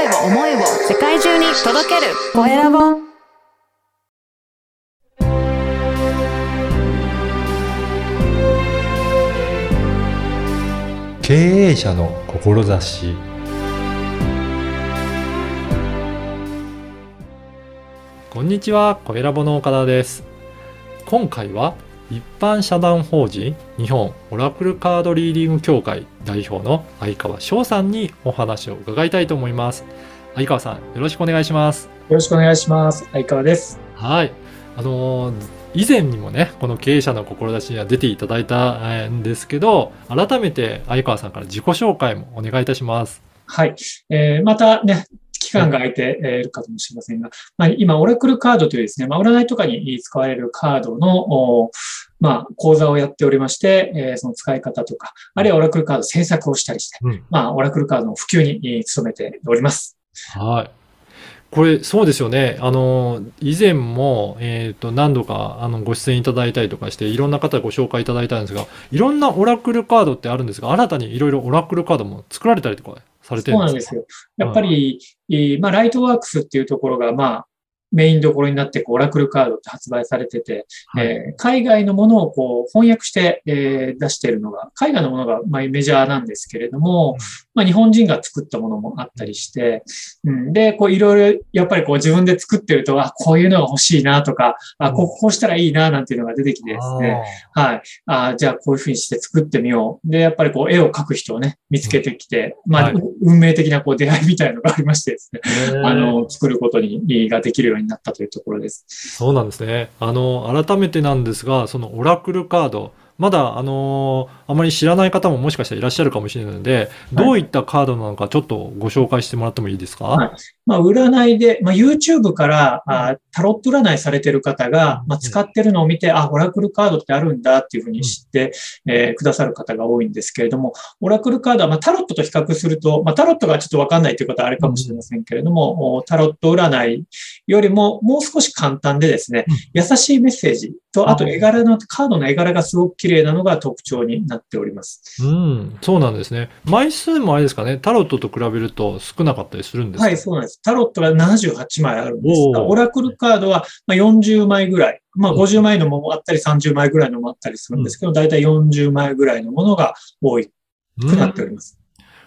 声を思いを世界中に届ける。コエラボ。経営者の志。こんにちは、コエラボの岡田です。今回は一般社団法人日本オラクルカードリーディング協会代表の相川翔さんにお話を伺いたいと思います。相川さん、よろしくお願いします。よろしくお願いします。相川です。はい。あのー以前にもね、この経営者の志には出ていただいたえーんですけど、改めて相川さんから自己紹介もお願いいたします。はい。えーまたね、期間が空いてるかもしれませんが、まあ、今、オラクルカードというですね、まあ、占いとかに使われるカードの、おまあ、講座をやっておりまして、えーその使い方とか、あるいはオラクルカード制作をしたりして、うんまあ、オラクルカードの普及にえー努めております。はい。これ、そうですよね。あの、以前も、えっ、と、何度か、あの、ご出演いただいたりとかして、いろんな方ご紹介いただいたんですが、いろんなオラクルカードってあるんですが、新たにいろいろオラクルカードも作られたりとかされてそうるんでか？なんですすよ。やっぱり、えーまあ、ライトワークスっていうところが、まあ、メインどころになって、こう、オラクルカードって発売されてて、はい。えー海外のものをこう翻訳して、えー出しているのが、海外のものがまあメジャーなんですけれども、まあ、日本人が作ったものもあったりして、うん、で、こういろいろやっぱりこう自分で作ってると、あ、こういうのが欲しいなとか、あ、こうこうしたらいいななんていうのが出てきてですね、はい。あじゃあこういうふうにして作ってみよう。で、やっぱりこう絵を描く人をね、見つけてきて、まあ、はい運命的なこう出会いみたいのがありましてですね、あの、作ることに、ができるようになったというところです。そうなんですね。あの、改めてなんですが、そのオラクルカード、まだ、あのあまり知らない方ももしかしたらいらっしゃるかもしれないので、どういったカードなのか、ちょっとご紹介してもらってもいいですか、はい。まあ、占いで、まあ、YouTube からあタロット占いされてる方が、まあ、使ってるのを見て、あ、オラクルカードってあるんだっていうふうに知って、えーくださる方が多いんですけれども、オラクルカードは、まあ、タロットと比較すると、まあ、タロットがちょっとわかんないという方はあれかもしれませんけれども、おタロット占いよりももう少し簡単でですね、うん。優しいメッセージと、あとあ絵柄の、カードの絵柄がすごく綺麗なのが特徴になっております。うん、そうなんですね。枚数もあれですかね、タロットと比べると少なかったりするんですか？はい、そうなんです。タロットが78枚あるんですが。オラクルカードはまあ40枚ぐらい。まあ50枚のものもあったり30枚ぐらいのもあったりするんですけど、だいたい40枚ぐらいのものが多くうんなっております。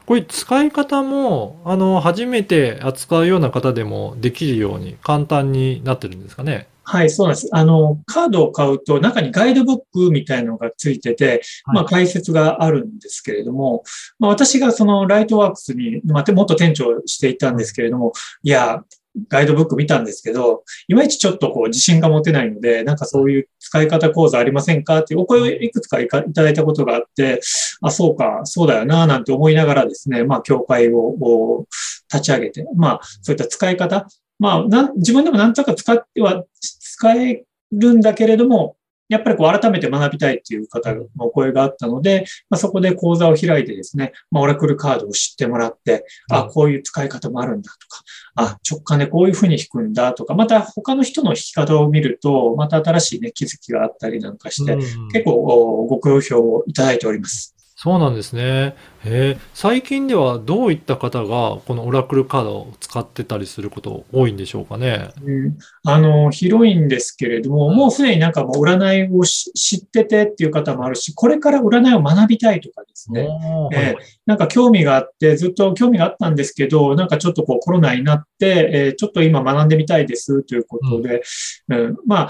これ使い方も、あの、初めて扱うような方でもできるように簡単になってるんですかね？はい、そうなんです。あの、カードを買うと中にガイドブックみたいなのがついてて、はいまあ解説があるんですけれども、まあ私がそのライトワークスに、まあ、元店長していたんですけれども、いや、ガイドブック見たんですけど、いまいちちょっとこう自信が持てないので、なんかそういう使い方講座ありませんかっていうお声をいくつかいただいたことがあって、あ、そうか、そうだよな、なんて思いながらですね、まあ協会を立ち上げて、まあそういった使い方、まあ自分でもなんとか使っては、使えるんだけれども、やっぱりこう改めて学びたいっていう方のお声があったので、まあ、そこで講座を開いてですね、まあ、オラクルカードを知ってもらって、あ、こういう使い方もあるんだとか、あ、直感でこういうふうに弾くんだとか、また他の人の弾き方を見ると、また新しいね、気づきがあったりなんかして、うん結構おご好評をいただいております。そうなんですね。え。ー最近ではどういった方がこのオラクルカードを使ってたりすること多いんでしょうかね？うん、あの、広いんですけれども、もうすでになんかもう占いをし知っててっていう方もあるし、これから占いを学びたいとかですね、えーなんか興味があって、ずっと興味があったんですけど、なんかちょっとこうコロナになって、えーちょっと今学んでみたいですということで、うん。まあ、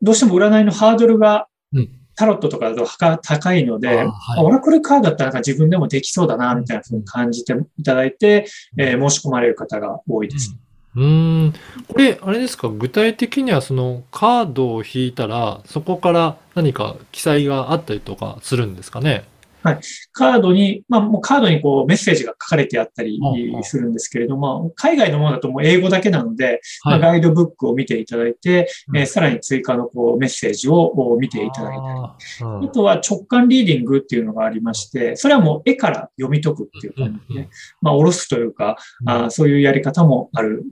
どうしても占いのハードルがうんタロットとかだとは高いので、はいオラクルカードだったらなんか自分でもできそうだな、みたいなふうに感じていただいて、えー申し込まれる方が多いです。うーん。これ、あれですか、具体的にはそのカードを引いたら、そこから何か記載があったりとかするんですかね？カードに、まあもうカードにこうメッセージが書かれてあったりするんですけれども、海外のものだともう英語だけなので、まはい。あガイドブックを見ていただいて、うん。えーさらに追加のこうメッセージを見ていただいたり。うんあとは直感リーディングっていうのがありまして、それはもう絵から読み解くっていう感じで、まあ、おろすというか、あーそういうやり方もある、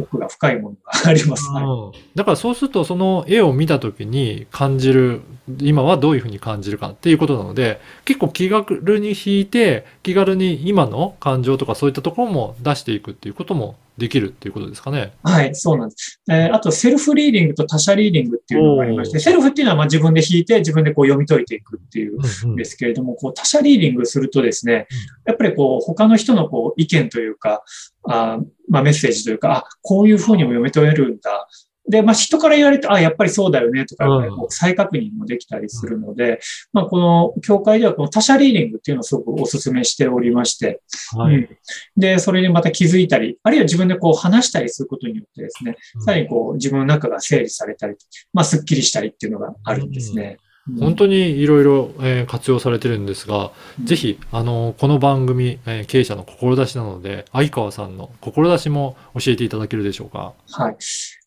奥が深いものがあります。はい。うん。だからそうするとその絵を見た時に感じる今はどういうふうに感じるかっていうことなので結構気軽に引いて気軽に今の感情とかそういったところも出していくっていうこともできるっていうことですかね。はい、そうなんです。えーあと、セルフリーディングと他者リーディングっていうのがありまして、セルフっていうのはまあ自分で引いて自分でこう読み解いていくっていううんうんですけれども、こう他者リーディングするとですね、やっぱりこう他の人のこう意見というか、あーまあメッセージというか、あ、こういうふうにも読み取れるんだ。で、まあ人から言われて、あ、やっぱりそうだよねとか、再確認もできたりするので、まあこの教会ではこの他者リーディングっていうのをすごくお勧めしておりまして、はい。うん。で、それにまた気づいたり、あるいは自分でこう話したりすることによってですね、さらにこう自分の中が整理されたり、まあスッキリしたりっていうのがあるんですね。本当にいろいろえー活用されてるんですが、うん。ぜひ、あの、この番組、えー経営者の志なので、相川さんの志も教えていただけるでしょうか？はい。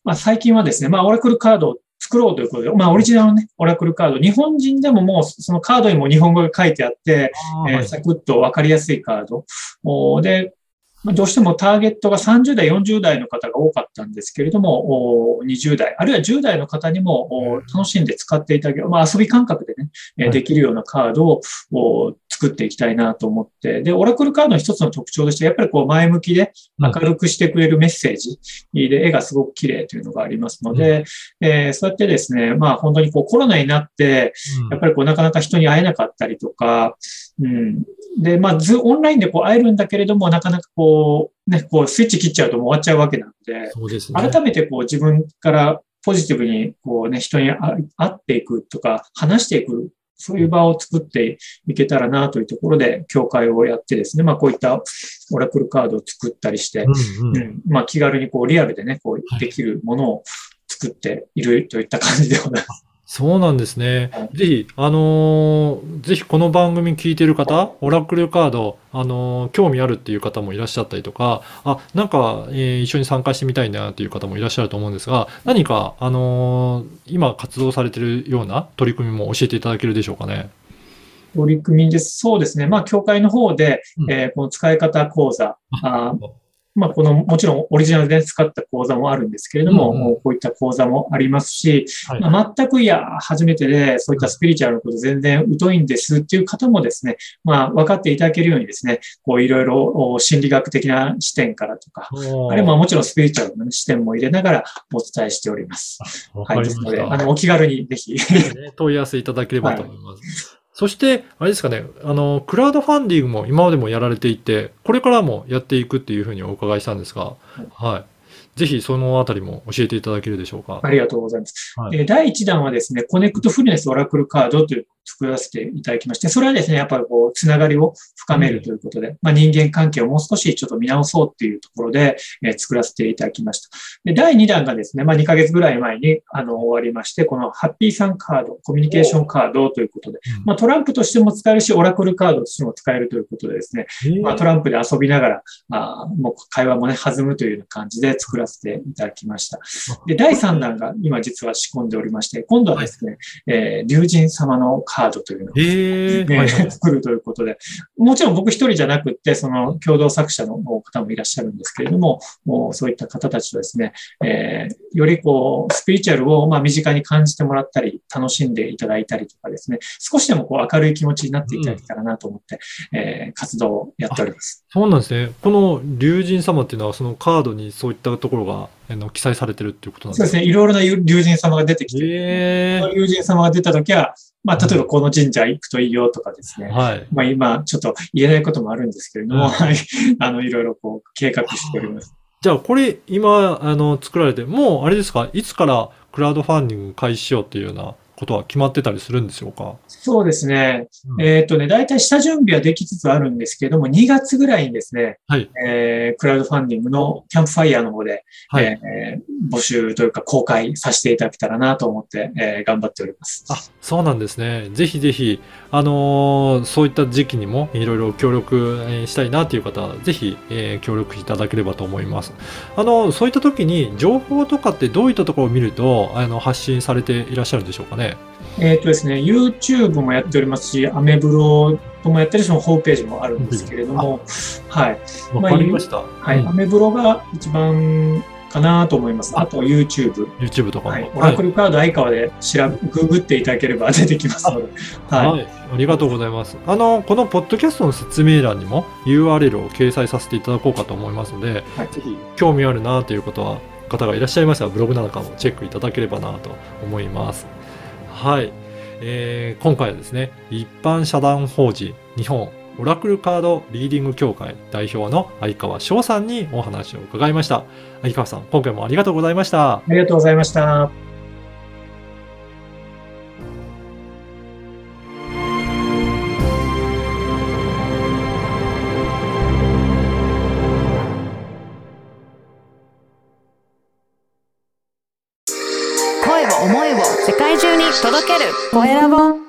まあ最近はですね、まあオラクルカードを作ろうということで、まあオリジナルのね、オラクルカード、日本人でももうそのカードにも日本語が書いてあって、えーサクッとわかりやすいカード。おで、まあどうしてもターゲットが30代、40代の方が多かったんですけれども、お20代、あるいは10代の方にもお楽しんで使っていただける、まあ遊び感覚でね、できるようなカードをお作っていきたいなと思って、で、オラクルカードの一つの特徴として、やっぱりこう前向きで明るくしてくれるメッセージで、絵がすごく綺麗というのがありますので、えーそうやってですね、まあ本当にこうコロナになって、やっぱりこうなかなか人に会えなかったりとか、うん。で、まあ、ず、オンラインでこう会えるんだけれども、なかなかこう、ね、こうスイッチ切っちゃうともう終わっちゃうわけなので、そうですね。改めてこう自分からポジティブにこうね、人に会会っていくとか、話していく、そういう場を作っていけたらなというところで、協会をやってですね、まあこういったオラクルカードを作ったりして、うんうんうん、まあ気軽にこうリアルでね、こうできるものを作っているといった感じでございます。そうなんですねは。ぜひ、あのーぜひこの番組聞いてる方、オラクルカード、あのー興味あるっていう方もいらっしゃったりとか、あ、なんか、えー一緒に参加してみたいなっていう方もいらっしゃると思うんですが、何か、あのー今活動されてるような取り組みも教えていただけるでしょうかね。取り組みです。そうですね。まあ、協会の方で、うんえーこの使い方講座、あーまあ、この、もちろんオリジナルで使った講座もあるんですけれども、うんうんこういった講座もありますし、はいまあ、全くいや、初めてで、そういったスピリチュアルのこと全然疎いんですっていう方もですね、まあ、分かっていただけるようにですね、こう、いろいろお心理学的な視点からとか、あるいはまあもちろんスピリチュアルのね視点も入れながらお伝えしております。わはい。ですので。あの、お気軽にぜひ。ね問い合わせいただければと思います。そして、あれですかね、あの、クラウドファンディングも今までもやられていて、これからもやっていくっていうふうにお伺いしたんですが、はい。ぜひそのあたりも教えていただけるでしょうか。ありがとうございます。はいえー第1弾はですね、コネクトフルネスオラクルカードという作らせていただきまして、それはですね、やっぱりこう、つながりを深めるということで、まあ、人間関係をもう少しちょっと見直そうっていうところで、えー作らせていただきました。で、第2弾がですね、まあ、2ヶ月ぐらい前に、あの、終わりまして、このハッピーさんカード、コミュニケーションカードということで、うんまあ、トランプとしても使えるし、オラクルカードとしても使えるということでですね、まあ、トランプで遊びながら、あーもう会話もね、弾むというような感じで作らせていただきました。で、第3弾が今実は仕込んでおりまして、今度はですね、えー、竜神様のカードというのを、ええねはいはい作るということで、もちろん僕一人じゃなくって、その共同作者の方もいらっしゃるんですけれども、もうそういった方たちとですね、えーよりこう、スピリチュアルをまあ身近に感じてもらったり、楽しんでいただいたりとかですね、少しでもこう明るい気持ちになっていただけたらなと思って、えー活動をやっております。そうなんですね。この竜神様っていうのは、そのカードにそういったところがあの記載されてるっていうことなんですか？そうですね、いろいろな竜神様が出てきて、ええ竜神様が出たときは、まあ、例えばこの神社行くといいよとかですね。はい。まあ今、ちょっと言えないこともあるんですけれども、うんはい。あの、いろいろこう、計画しております。じゃあ、これ、今、あの、作られて、もう、あれですか、いつからクラウドファンディング開始しようっていうようなことは決まってたりするんでしょうか？そうですね。うんえっ、とね、大体下準備はできつつあるんですけれども、2月ぐらいにですね、はいえークラウドファンディングのキャンプファイヤーの方で、はい。えー募集というか公開させていただけたらなと思って、えー頑張っております。あ、そうなんですね。ぜひぜひ、あのーそういった時期にもいろいろ協力えーしたいなという方は、ぜひ、えー協力いただければと思います。あの、そういった時に情報とかってどういったところを見ると、あの、発信されていらっしゃるんでしょうかね？えっ、とですね、YouTube もやっておりますし、アメブロともやってるし、ホームページもあるんですけれども、はい。わかりました。はい。うんアメブロが一番かなと思います。あと YouTube。YouTube とかも。はい。オラクルカード相川で調べ、ググっていただければ出てきますので。はい。はい、ありがとうございます。あの、このポッドキャストの説明欄にも URL を掲載させていただこうかと思いますので、はいぜひ興味あるなということは、方がいらっしゃいましたら、ブログなんかもチェックいただければなと思います。はい。えー今回はですね、一般社団法人日本オラクルカードリーディング協会代表の相川翔さんにお話を伺いました。相川さん、今回もありがとうございました。ありがとうございました。声